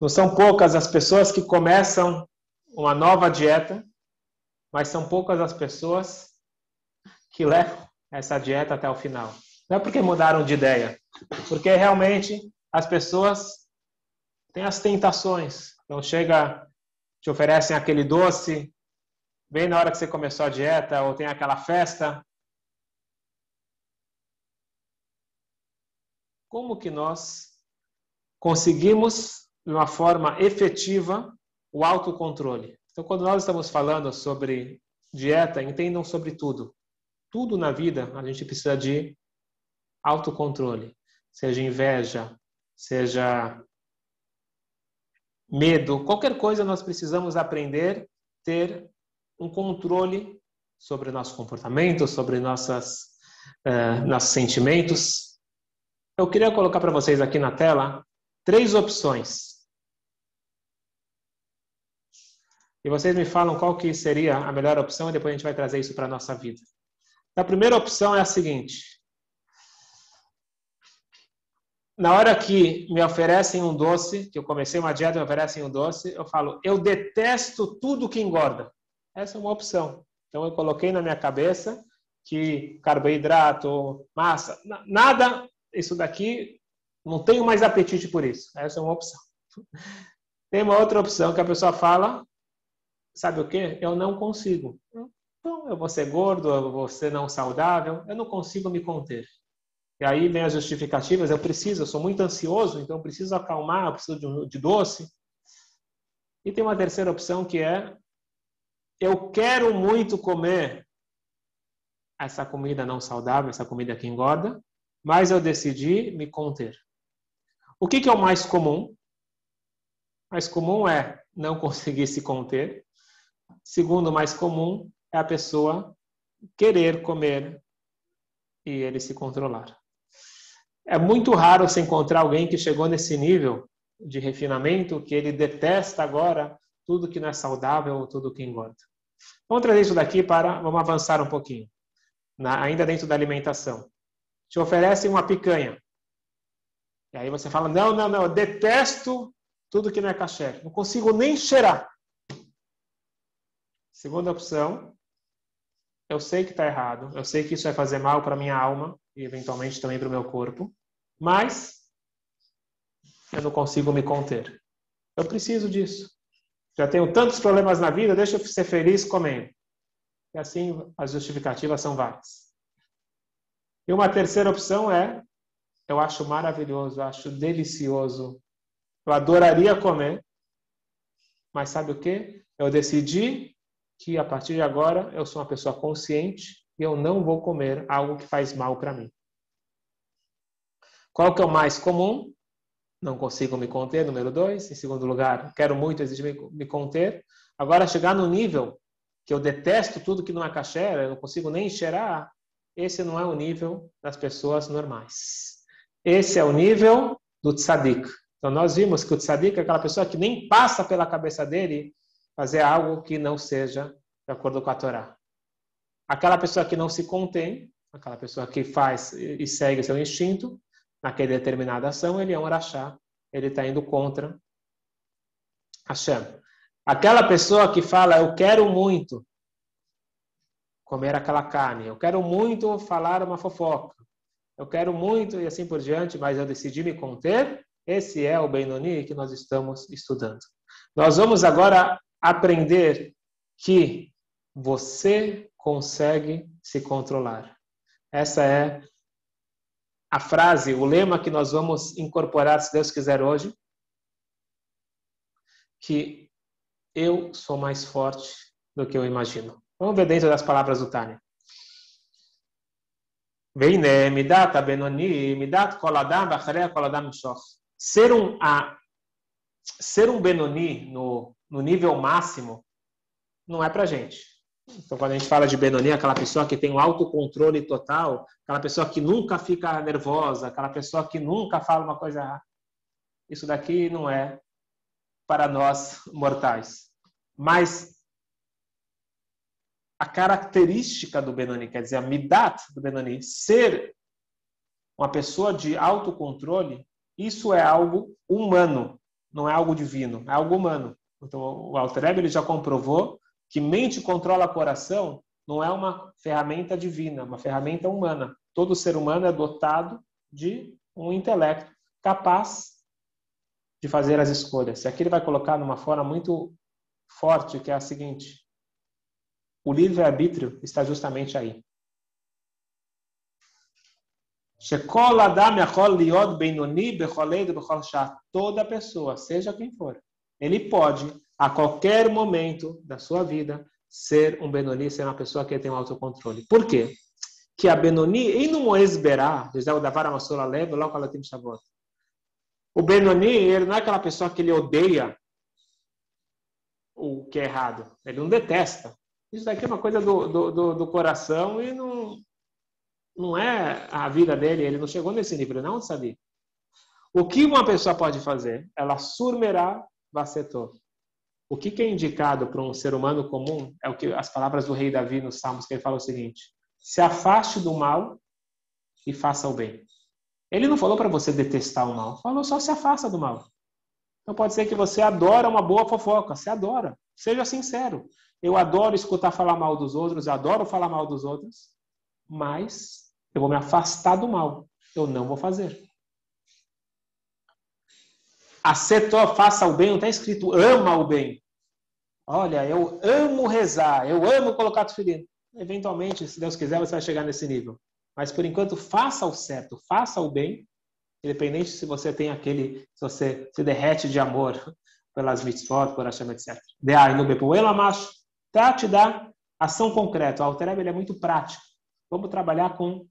Não são poucas as pessoas que começam uma nova dieta, mas são poucas as pessoas que levam essa dieta até o final. Não é porque mudaram de ideia, porque realmente as pessoas têm as tentações. Então chega, te oferecem aquele doce, bem na hora que você começou a dieta, ou tem aquela festa. Como que nós conseguimos, de uma forma efetiva, o autocontrole? Então, quando nós estamos falando sobre dieta, entendam sobre tudo. Tudo na vida a gente precisa de autocontrole, seja inveja, seja medo, qualquer coisa nós precisamos aprender ter um controle sobre nosso comportamento, sobre nossas uh, nossos sentimentos. Eu queria colocar para vocês aqui na tela três opções. E vocês me falam qual que seria a melhor opção e depois a gente vai trazer isso para a nossa vida. A primeira opção é a seguinte: na hora que me oferecem um doce, que eu comecei uma dieta e me oferecem um doce, eu falo, eu detesto tudo que engorda. Essa é uma opção. Então eu coloquei na minha cabeça que carboidrato, massa, nada, isso daqui, não tenho mais apetite por isso. Essa é uma opção. Tem uma outra opção que a pessoa fala, sabe o que? Eu não consigo. Então, eu vou ser gordo, eu vou ser não saudável, eu não consigo me conter. E aí vem as justificativas, eu preciso, eu sou muito ansioso, então eu preciso acalmar, eu preciso de, de doce. E tem uma terceira opção que é, eu quero muito comer essa comida não saudável, essa comida que engorda, mas eu decidi me conter. O que, que é o mais comum? O mais comum é não conseguir se conter. Segundo, mais comum é a pessoa querer comer e ele se controlar. É muito raro você encontrar alguém que chegou nesse nível de refinamento que ele detesta agora tudo que não é saudável, tudo que engorda. Vamos trazer isso daqui para, vamos avançar um pouquinho, na, ainda dentro da alimentação. Te oferecem uma picanha. E aí você fala, não, não, não, eu detesto tudo que não é caché. Não consigo nem cheirar. Segunda opção, eu sei que está errado, eu sei que isso vai fazer mal para minha alma e eventualmente também para o meu corpo, mas eu não consigo me conter. Eu preciso disso. Já tenho tantos problemas na vida, deixa eu ser feliz comendo. E assim as justificativas são várias. E uma terceira opção é: eu acho maravilhoso, eu acho delicioso, eu adoraria comer, mas sabe o que? Eu decidi que a partir de agora eu sou uma pessoa consciente e eu não vou comer algo que faz mal para mim. Qual que é o mais comum? Não consigo me conter, número dois. Em segundo lugar, quero muito me conter. Agora, chegar no nível que eu detesto tudo que não é caché, eu não consigo nem cheirar, esse não é o nível das pessoas normais. Esse é o nível do tzadik. Então, nós vimos que o tzadik é aquela pessoa que nem passa pela cabeça dele fazer algo que não seja de acordo com a Torá. Aquela pessoa que não se contém, aquela pessoa que faz e segue seu instinto, naquela determinada ação, ele é um rachá, ele está indo contra Hashem. Aquela pessoa que fala, eu quero muito comer aquela carne, eu quero muito falar uma fofoca, eu quero muito e assim por diante, mas eu decidi me conter, esse é o Benoni que nós estamos estudando. Nós vamos agora aprender que você consegue se controlar. Essa é a frase, o lema que nós vamos incorporar, se Deus quiser, hoje. Que eu sou mais forte do que eu imagino. Vamos ver dentro das palavras do Tânia. Ser um, a, ser um benoni no no nível máximo, não é para gente. Então, quando a gente fala de Benoni, aquela pessoa que tem um autocontrole total, aquela pessoa que nunca fica nervosa, aquela pessoa que nunca fala uma coisa isso daqui não é para nós mortais. Mas a característica do Benoni, quer dizer, a midat do Benoni, ser uma pessoa de autocontrole, isso é algo humano. não é algo divino, é algo humano. Então, o Alter Rebbe, ele já comprovou que mente controla coração não é uma ferramenta divina, é uma ferramenta humana. Todo ser humano é dotado de um intelecto capaz de fazer as escolhas. E aqui ele vai colocar numa forma muito forte, que é a seguinte: o livre-arbítrio está justamente aí. Toda pessoa, seja quem for, ele pode, a qualquer momento da sua vida, ser um Benoni, ser uma pessoa que tem um autocontrole. Por quê? Que a Benoni, e no Moesberá, diz o Davar Amassora leva, lá ela tem Shavuot. O Benoni, ele não é aquela pessoa que ele odeia o que é errado. Ele não detesta. Isso daqui é uma coisa do, do, do, do coração e não, não é a vida dele. Ele não chegou nesse nível, não sabe. O que uma pessoa pode fazer? Ela surmerá vacetor. O que, que é indicado para um ser humano comum é o que as palavras do rei Davi nos Salmos, que ele fala o seguinte: se afaste do mal e faça o bem. Ele não falou para você detestar o mal, falou só se afasta do mal. Então pode ser que você adora uma boa fofoca, você adora. Seja sincero. Eu adoro escutar falar mal dos outros, eu adoro falar mal dos outros, mas eu vou me afastar do mal. Eu não vou fazer. Acetou, faça o bem, não está escrito ama o bem. Olha, eu amo rezar, eu amo colocar tefilin. Eventualmente, se Deus quiser, você vai chegar nesse nível. Mas por enquanto, faça o certo, faça o bem, independente se você tem aquele, se você se derrete de amor pelas mitzvot, por Hashem, etc. De aí no bepoelo amash, trate da ação concreta. O Alter ele é muito prático. Vamos trabalhar com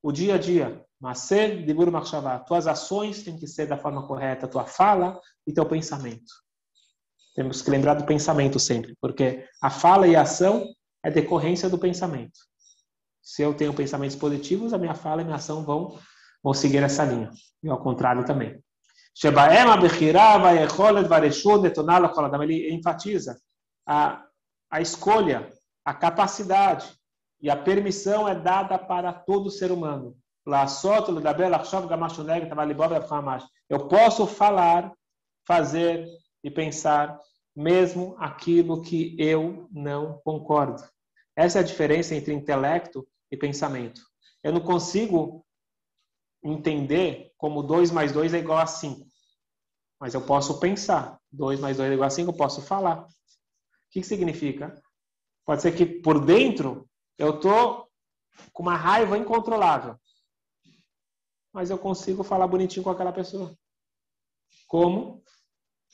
o dia a dia. Maser de Machshavá. Tuas ações têm que ser da forma correta, tua fala e teu pensamento. Temos que lembrar do pensamento sempre, porque a fala e a ação é decorrência do pensamento. Se eu tenho pensamentos positivos, a minha fala e a minha ação vão, vão seguir essa linha. E ao contrário também. Ele enfatiza a, a escolha, a capacidade e a permissão é dada para todo ser humano. Eu posso falar, fazer e pensar mesmo aquilo que eu não concordo. Essa é a diferença entre intelecto e pensamento. Eu não consigo entender como 2 mais 2 é igual a 5. Mas eu posso pensar. 2 mais 2 é igual a 5, eu posso falar. O que, significa? Pode ser que por dentro eu estou com uma raiva incontrolável mas eu consigo falar bonitinho com aquela pessoa. Como?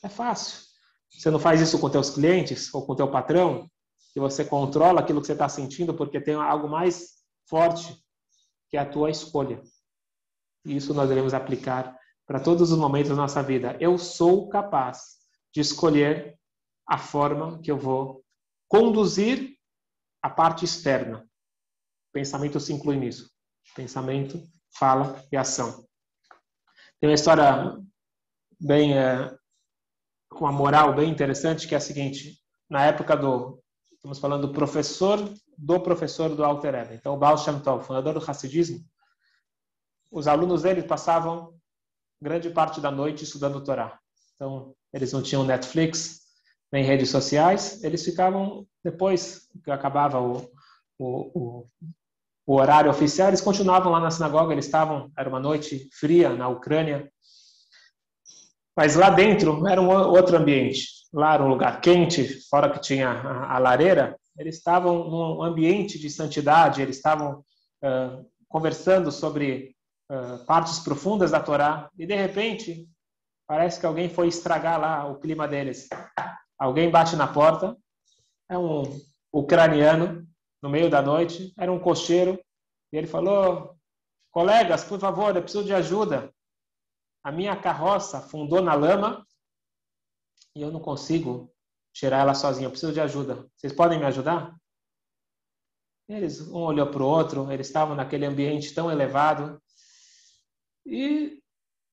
É fácil. Você não faz isso com teus clientes ou com teu patrão, que você controla aquilo que você está sentindo porque tem algo mais forte que é a tua escolha. E isso nós devemos aplicar para todos os momentos da nossa vida. Eu sou capaz de escolher a forma que eu vou conduzir a parte externa. Pensamento se inclui nisso. Pensamento fala e ação. Tem uma história bem é, com uma moral bem interessante que é a seguinte: na época do estamos falando do professor do professor do Alter Rebbe, então o Baal Shem Tov, fundador do Hassidismo, os alunos dele passavam grande parte da noite estudando o Torá. Então eles não tinham Netflix nem redes sociais, eles ficavam depois que acabava o, o, o o horário oficial, eles continuavam lá na sinagoga, eles estavam, era uma noite fria na Ucrânia, mas lá dentro era um outro ambiente. Lá era um lugar quente, fora que tinha a, a lareira, eles estavam num ambiente de santidade, eles estavam uh, conversando sobre uh, partes profundas da Torá, e de repente parece que alguém foi estragar lá o clima deles. Alguém bate na porta, é um ucraniano, no meio da noite, era um cocheiro, e ele falou: Colegas, por favor, eu preciso de ajuda. A minha carroça fundou na lama e eu não consigo tirar ela sozinho, eu preciso de ajuda. Vocês podem me ajudar? Eles, um olhou para o outro, eles estavam naquele ambiente tão elevado e,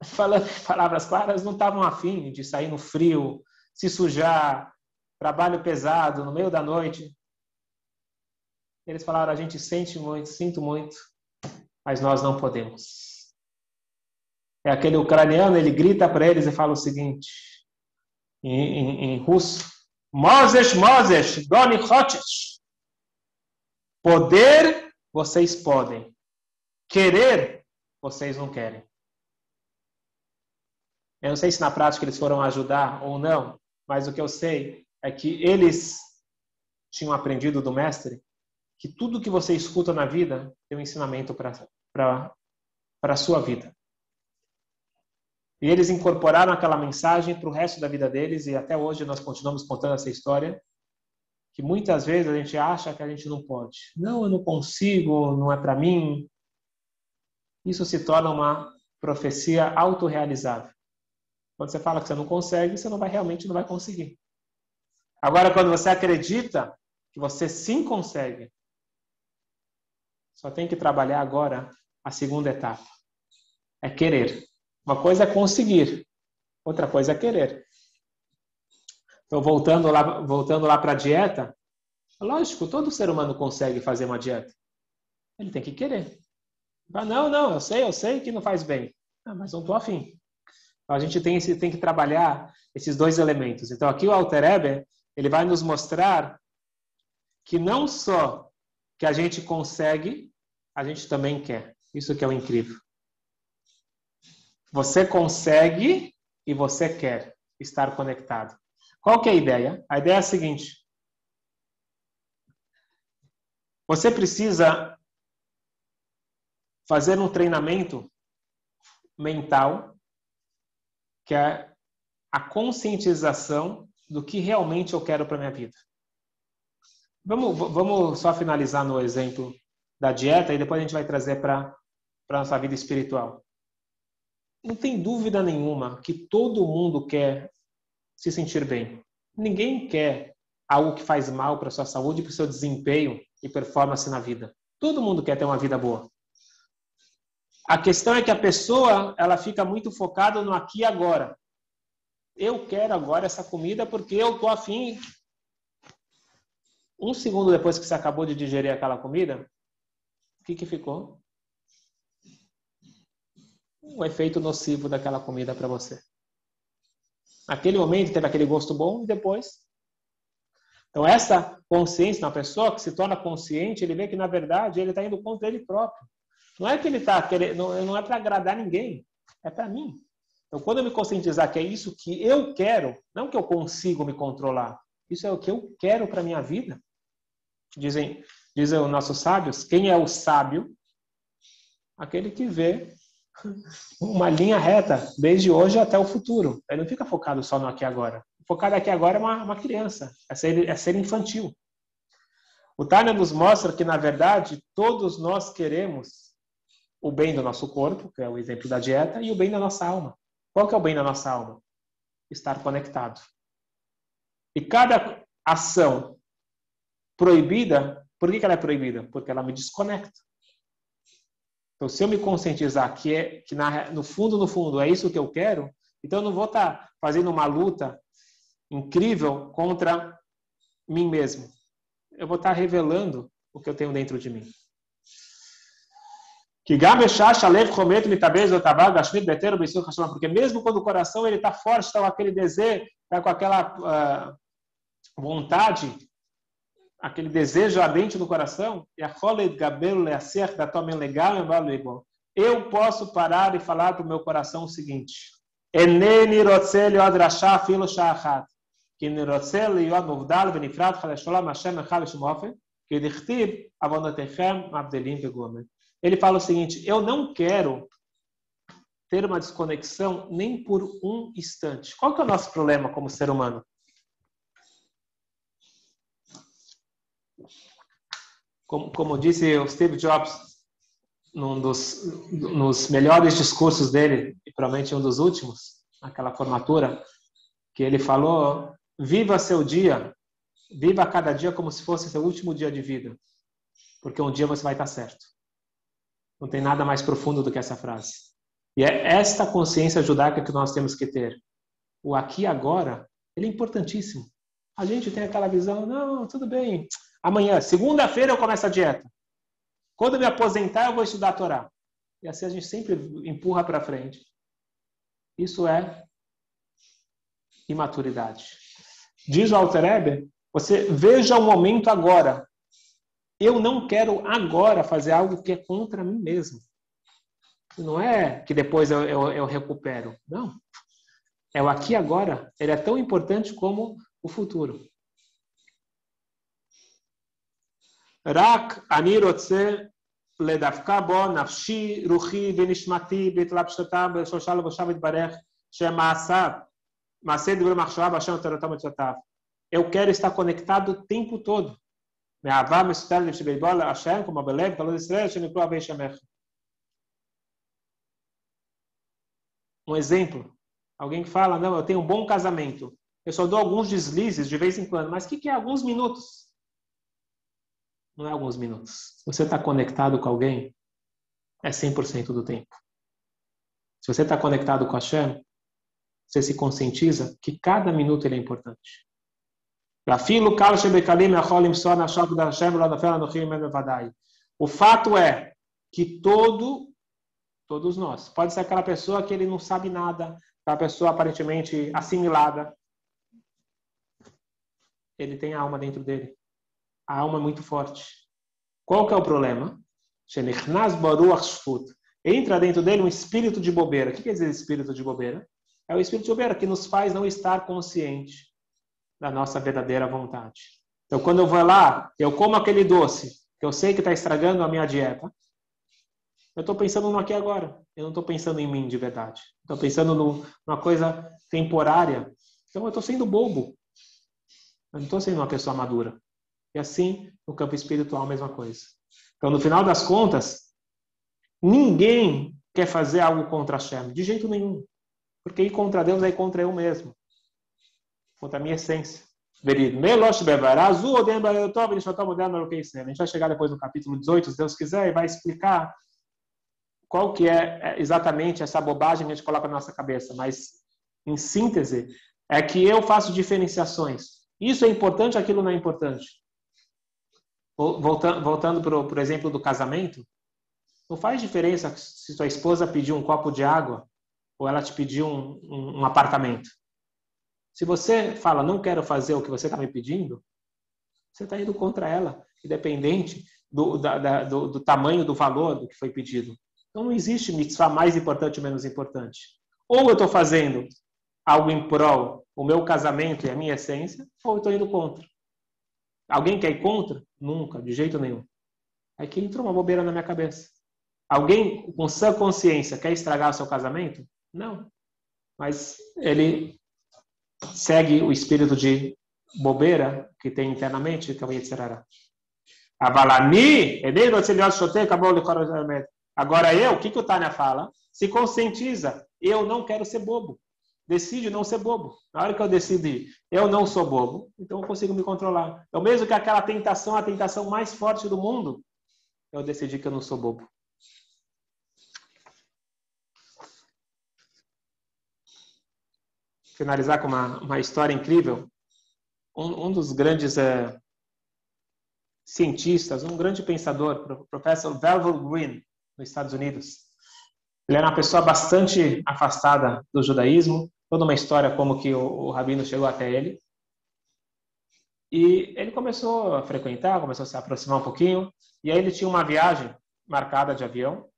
falando palavras claras, não estavam afim de sair no frio, se sujar, trabalho pesado, no meio da noite. Eles falaram: a gente sente muito, sinto muito, mas nós não podemos. É aquele ucraniano, ele grita para eles e fala o seguinte: em, em, em russo. Moses, Moses, Doni Hotes. Poder, vocês podem. Querer, vocês não querem. Eu não sei se na prática eles foram ajudar ou não, mas o que eu sei é que eles tinham aprendido do mestre que tudo que você escuta na vida tem um ensinamento para a sua vida. E eles incorporaram aquela mensagem para o resto da vida deles, e até hoje nós continuamos contando essa história, que muitas vezes a gente acha que a gente não pode. Não, eu não consigo, não é para mim. Isso se torna uma profecia autorrealizável. Quando você fala que você não consegue, você não vai realmente não vai conseguir. Agora, quando você acredita que você sim consegue, só tem que trabalhar agora a segunda etapa. É querer. Uma coisa é conseguir, outra coisa é querer. Então, voltando lá, voltando lá para a dieta, lógico, todo ser humano consegue fazer uma dieta. Ele tem que querer. não, não, eu sei, eu sei que não faz bem. Ah, mas não estou afim. Então, a gente tem, tem que trabalhar esses dois elementos. Então, aqui o Alter Eber, ele vai nos mostrar que não só que a gente consegue, a gente também quer. Isso que é o incrível. Você consegue e você quer estar conectado. Qual que é a ideia? A ideia é a seguinte. Você precisa fazer um treinamento mental que é a conscientização do que realmente eu quero para minha vida. Vamos, vamos só finalizar no exemplo da dieta e depois a gente vai trazer para a nossa vida espiritual. Não tem dúvida nenhuma que todo mundo quer se sentir bem. Ninguém quer algo que faz mal para sua saúde, para o seu desempenho e performance na vida. Todo mundo quer ter uma vida boa. A questão é que a pessoa ela fica muito focada no aqui e agora. Eu quero agora essa comida porque eu tô afim. Um segundo depois que você acabou de digerir aquela comida, o que, que ficou? Um efeito nocivo daquela comida para você. Naquele momento teve aquele gosto bom e depois. Então essa consciência na pessoa que se torna consciente, ele vê que na verdade ele está indo contra ele próprio. Não é que ele está querendo, não é para agradar ninguém, é para mim. Então, quando eu me conscientizar que é isso que eu quero, não que eu consigo me controlar, isso é o que eu quero para minha vida. Dizem, dizem os nossos sábios, quem é o sábio? Aquele que vê uma linha reta, desde hoje até o futuro. Ele não fica focado só no aqui e agora. Focado aqui agora é uma, uma criança, é ser, é ser infantil. O Tânia nos mostra que, na verdade, todos nós queremos o bem do nosso corpo, que é o exemplo da dieta, e o bem da nossa alma. Qual que é o bem da nossa alma? Estar conectado. E cada ação proibida, por que, ela é proibida? Porque ela me desconecta. Então, se eu me conscientizar que, é, que na, no fundo, no fundo, é isso que eu quero, então eu não vou estar tá fazendo uma luta incrível contra mim mesmo. Eu vou estar tá revelando o que eu tenho dentro de mim. Que porque mesmo quando o coração ele está forte, está com aquele desejo, está com aquela uh, vontade, aquele desejo ardente no coração, eu posso parar e falar para o meu coração o seguinte: ele fala o seguinte: eu não quero ter uma desconexão nem por um instante. Qual que é o nosso problema como ser humano? Como, como disse o Steve Jobs num dos nos melhores discursos dele, e provavelmente um dos últimos, naquela formatura, que ele falou: viva seu dia, viva cada dia como se fosse seu último dia de vida, porque um dia você vai estar certo. Não tem nada mais profundo do que essa frase. E é esta consciência judaica que nós temos que ter. O aqui e agora, ele é importantíssimo. A gente tem aquela visão, não, tudo bem. Amanhã, segunda-feira eu começo a dieta. Quando eu me aposentar, eu vou estudar a Torá. E assim a gente sempre empurra para frente. Isso é e maturidade. Diz o Alterebe, você veja o momento agora. Eu não quero agora fazer algo que é contra mim mesmo. Não é que depois eu, eu, eu recupero. Não. É o aqui agora. Ele é tão importante como o futuro. Rak ani rotze ledavka bo nafshi, ruhi venishmati, betlapshata, beshoshal voshav itbarech, shemasa, maced vremachshav, bashem terotam etzotav. Eu quero estar conectado o tempo todo. Me'avá, mesutel, nefshibeibola, Hashem, como Abelev, Talod Israel, pro avei shemech. Um exemplo. Alguém que fala, não, eu tenho um bom casamento. Eu só dou alguns deslizes de vez em quando. Mas o que, que é alguns minutos? Não é alguns minutos. Se você está conectado com alguém, é 100% do tempo. Se você está conectado com a Shem, você se conscientiza que cada minuto ele é importante. O fato é que todo, todos nós, pode ser aquela pessoa que ele não sabe nada, aquela pessoa aparentemente assimilada, ele tem a alma dentro dele. A alma é muito forte. Qual que é o problema? Entra dentro dele um espírito de bobeira. O que quer dizer espírito de bobeira? É o espírito de bobeira que nos faz não estar consciente da nossa verdadeira vontade. Então, quando eu vou lá, eu como aquele doce que eu sei que está estragando a minha dieta, eu estou pensando no aqui agora. Eu não estou pensando em mim de verdade. Estou pensando numa coisa temporária. Então, eu estou sendo bobo. Eu não estou sendo uma pessoa madura. E assim, no campo espiritual, a mesma coisa. Então, no final das contas, ninguém quer fazer algo contra Hashem, de jeito nenhum. Porque ir contra Deus é ir contra eu mesmo. Contra a minha essência. A gente vai chegar depois no capítulo 18, se Deus quiser, e vai explicar qual que é, é exatamente essa bobagem que a gente coloca na nossa cabeça. Mas, em síntese, é que eu faço diferenciações. Isso é importante, aquilo não é importante. Voltando, voltando para o exemplo do casamento, não faz diferença se sua esposa pedir um copo de água ou ela te pedir um, um, um apartamento. Se você fala, não quero fazer o que você está me pedindo, você está indo contra ela, independente do, da, da, do, do, tamanho do valor do que foi pedido. Então não existe mitzvah mais importante ou menos importante. Ou eu estou fazendo algo em prol o meu casamento e a minha essência, ou eu estou indo contra. Alguém quer ir contra? Nunca, de jeito nenhum. Aqui entrou uma bobeira na minha cabeça. Alguém com sã consciência quer estragar o seu casamento? Não. Mas ele segue o espírito de bobeira que tem internamente, que é o Yetzirará. Agora eu, o que, que o Tânia fala? Se conscientiza. Eu não quero ser bobo decide não ser bobo. Na hora que eu decidi, eu não sou bobo, então eu consigo me controlar. Então, mesmo que aquela tentação, a tentação mais forte do mundo, eu decidi que eu não sou bobo. Finalizar com uma, uma história incrível. Um, um dos grandes é, cientistas, um grande pensador, o professor Velvet Green, nos Estados Unidos. Ele era uma pessoa bastante afastada do judaísmo, toda uma história como que o, o rabino chegou até ele. E ele começou a frequentar, começou a se aproximar um pouquinho, e aí ele tinha uma viagem marcada de avião.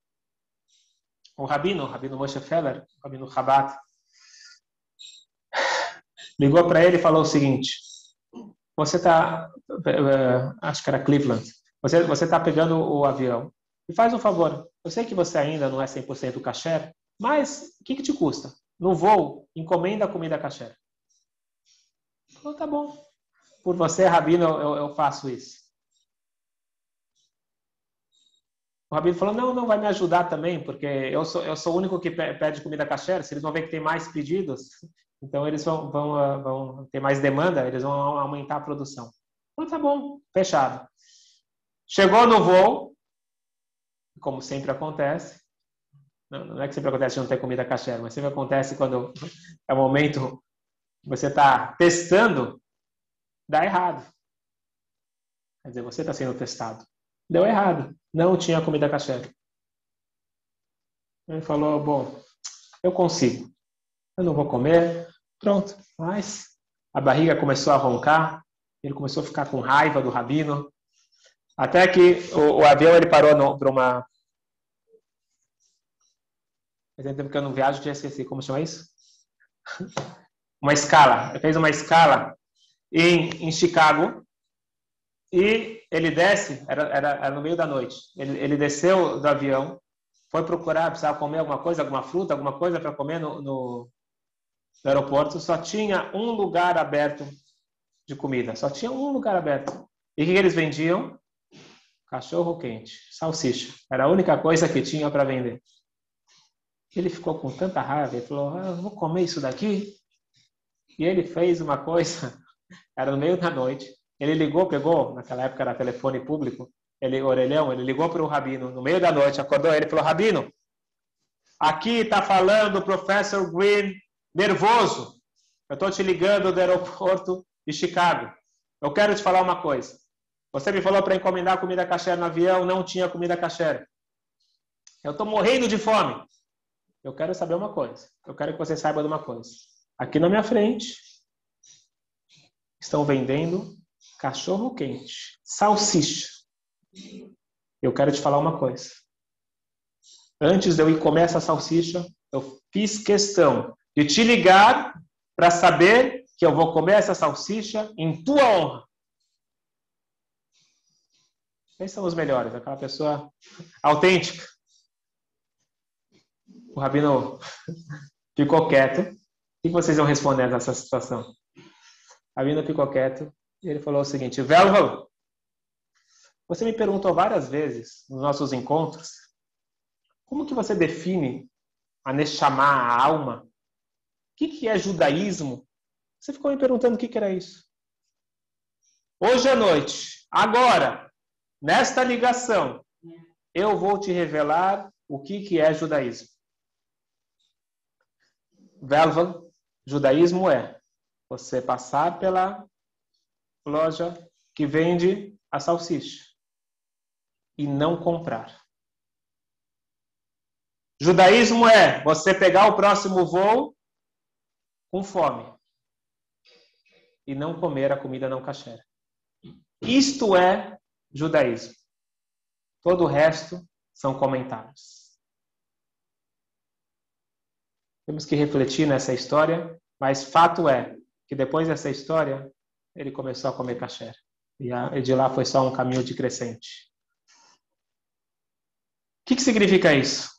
O rabino, o rabino Moshe Feller, o rabino Rabat, ligou para ele e falou o seguinte: Você está, eh, acho que era Cleveland, você você está pegando o avião e faz um favor. Eu sei que você ainda não é 100% kasher, mas o que, que te custa? No voo, encomenda comida kasher. Falou, tá bom. Por você, Rabino, eu, eu faço isso. O Rabino falou, não, não vai me ajudar também, porque eu sou, eu sou o único que pede comida kasher. Se eles vão ver que tem mais pedidos, então eles vão, vão, ah, vão ter mais demanda, eles vão aumentar a produção. Falou, tá bom, fechado. Chegou no voo, como sempre acontece, não, não é que sempre acontece não ter comida kasher, mas sempre acontece quando é o momento que você está testando, dá errado. Quer dizer, você está sendo testado. Deu errado. Não tinha comida kasher. Ele falou, bom, eu consigo. Eu não vou comer, Pronto. Mas a barriga começou a roncar, ele começou a ficar com raiva do rabino, até que o, o avião ele parou para uma. Faz tempo que eu não viajo, já esqueci. Como chama isso? uma escala. Ele fez uma escala em, em Chicago e ele desce, era, era, era no meio da noite. Ele, ele, desceu do avião, foi procurar, precisava comer alguma coisa, alguma fruta, alguma coisa para comer no, no, no aeroporto. Só tinha um lugar aberto de comida, só tinha um lugar aberto. E o que eles vendiam? Cachorro quente, salsicha. Era a única coisa que tinha para vender. Ele ficou com tanta raiva, ele falou: ah, vou comer isso daqui. E ele fez uma coisa, era no meio da noite. Ele ligou, pegou, naquela época era telefone público, ele, orelhão, ele ligou para o rabino no meio da noite, acordou ele falou: Rabino, aqui está falando o professor Green nervoso. Eu estou te ligando do aeroporto de Chicago. Eu quero te falar uma coisa. Você me falou para encomendar comida caché no avião, não tinha comida caché. Eu estou morrendo de fome. Eu quero saber uma coisa. Eu quero que você saiba de uma coisa. Aqui na minha frente estão vendendo cachorro quente, salsicha. Eu quero te falar uma coisa. Antes de eu ir comer essa salsicha, eu fiz questão de te ligar para saber que eu vou comer essa salsicha em tua honra. Quem são os melhores? Aquela pessoa autêntica. O rabino ficou quieto que vocês vão responder nessa situação? A Vina ficou quieto e ele falou o seguinte: Velval, você me perguntou várias vezes nos nossos encontros como que você define a Neshama, a alma? O que, que é judaísmo? Você ficou me perguntando o que, que era isso. Hoje à noite, agora, nesta ligação, eu vou te revelar o que, que é judaísmo. Velval, Judaísmo é você passar pela loja que vende a salsicha e não comprar. Judaísmo é você pegar o próximo voo com fome e não comer a comida não kasher. Isto é judaísmo. Todo o resto são comentários. Temos que refletir nessa história, mas fato é que depois dessa história, ele começou a comer kasher. E de lá foi só um caminho de crescente. O que, que significa isso?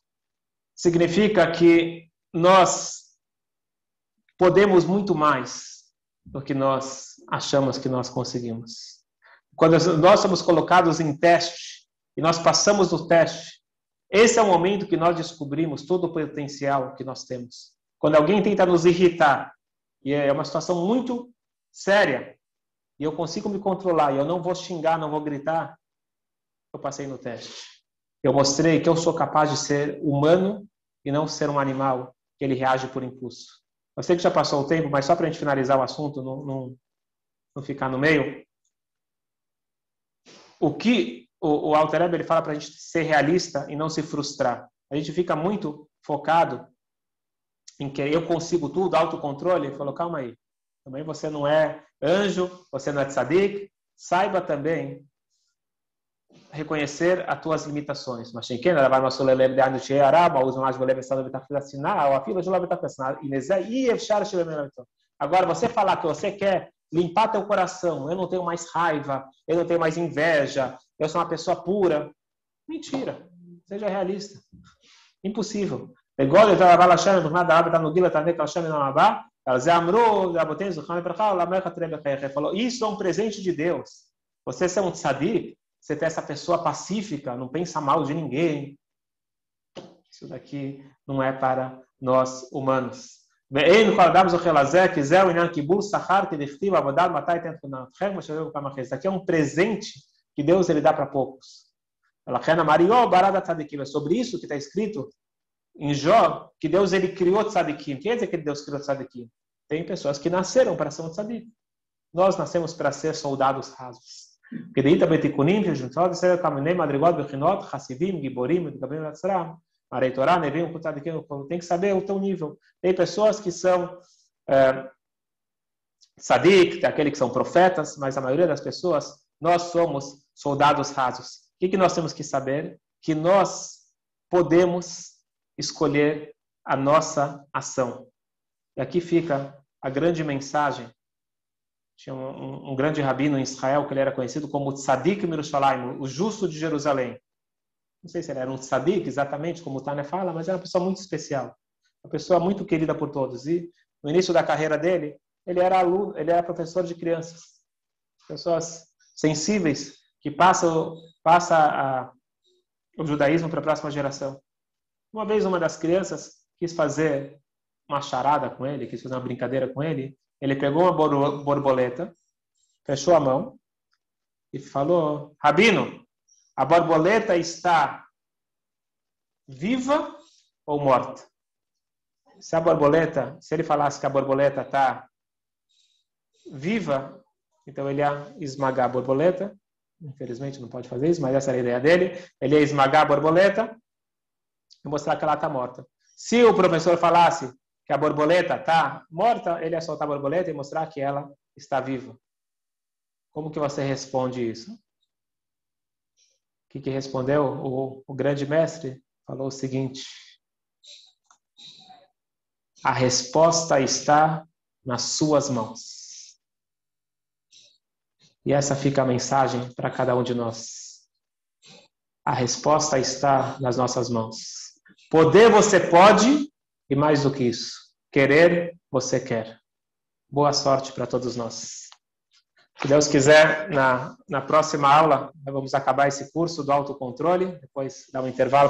Significa que nós podemos muito mais do que nós achamos que nós conseguimos. Quando nós somos colocados em teste e nós passamos do teste, esse é o momento que nós descobrimos todo o potencial que nós temos. Quando alguém tenta nos irritar, e é uma situação muito séria, e eu consigo me controlar, e eu não vou xingar, não vou gritar, eu passei no teste. Eu mostrei que eu sou capaz de ser humano e não ser um animal que ele reage por impulso. Eu sei que já passou o tempo, mas só para a gente finalizar o assunto, não, não, não ficar no meio. O que o, o Alter Ebe, ele fala para a gente ser realista e não se frustrar. A gente fica muito focado em que eu consigo tudo, autocontrole. Ele falou, calma aí. Também você não é anjo, você não é tzadik. Saiba também reconhecer as tuas limitações. Mas quem era vai nosso lelem de ano de araba, usa mais bolé estado de tafinar, ou a fila de lá tafinar, e nezé e efshar Agora você falar que você quer limpar teu coração, eu não tenho mais raiva, eu não tenho mais inveja, eu sou uma pessoa pura. Mentira. Seja realista. Impossível. וגודל תאווה לשם דוגמת דאב את המגיל לתענק השם מן המבא, על זה אמרו רבותינו זכרם לברכה, ולמלך תראה בחייך. falou, isso é um presente de Deus. Você ser um tzadik, você ter essa pessoa pacífica, não pensa mal de ninguém. Isso daqui não é para nós humanos. ואין כל אדם זוכה לזה, כי זהו עניין קיבול שכר כדכתיב עבודה מתי תן תכונתכם, ושווה כמה חסד. Aqui é um presente que Deus ele dá para poucos. לכן אמר barada הצדיקים. É sobre isso que está escrito em Jó que Deus ele criou tzadikim. Quer dizer que Deus criou tzadikim? Tem pessoas que nasceram para ser um tzadik. Nós nascemos para ser soldados rasos. כדאית בתיקונים של שמצוות ישראל כמיני מדרגות בחינות, חסידים, גיבורים, מתגברים לעצרם, הרי תורה, נביאים, tzadikim, tem que saber o teu nível. Tem pessoas que são é, Sadik, tem aqueles que são profetas, mas a maioria das pessoas, nós somos soldados rasos. O que, que nós temos que saber? Que nós podemos escolher a nossa ação. E aqui fica a grande mensagem. Tinha um, um, um grande rabino em Israel que ele era conhecido como Tzadik Mirushalayim, o justo de Jerusalém. Não sei se ele era um tzadik, exatamente como o Tânia fala, mas era uma pessoa muito especial. Uma pessoa muito querida por todos. E no início da carreira dele, ele era aluno, ele era professor de crianças. Pessoas sensíveis que passam passa a, o judaísmo para a próxima geração. Uma vez uma das crianças quis fazer uma charada com ele, quis fazer uma brincadeira com ele. Ele pegou uma borboleta, fechou a mão e falou: Rabino, a borboleta está viva ou morta? Se a borboleta, se ele falasse que a borboleta está viva, então ele ia esmagar a borboleta. Infelizmente não pode fazer isso, mas essa era a ideia dele. Ele ia esmagar a borboleta e mostrar que ela está morta. Se o professor falasse que a borboleta está morta, ele ia soltar a borboleta e mostrar que ela está viva. Como que você responde isso? O que, que respondeu o, o grande mestre? Falou o seguinte: a resposta está nas suas mãos. E essa fica a mensagem para cada um de nós. A resposta está nas nossas mãos. Poder você pode, e mais do que isso, querer você quer. Boa sorte para todos nós. Se Deus quiser, na, na próxima aula, vamos acabar esse curso do autocontrole, depois dar um intervalo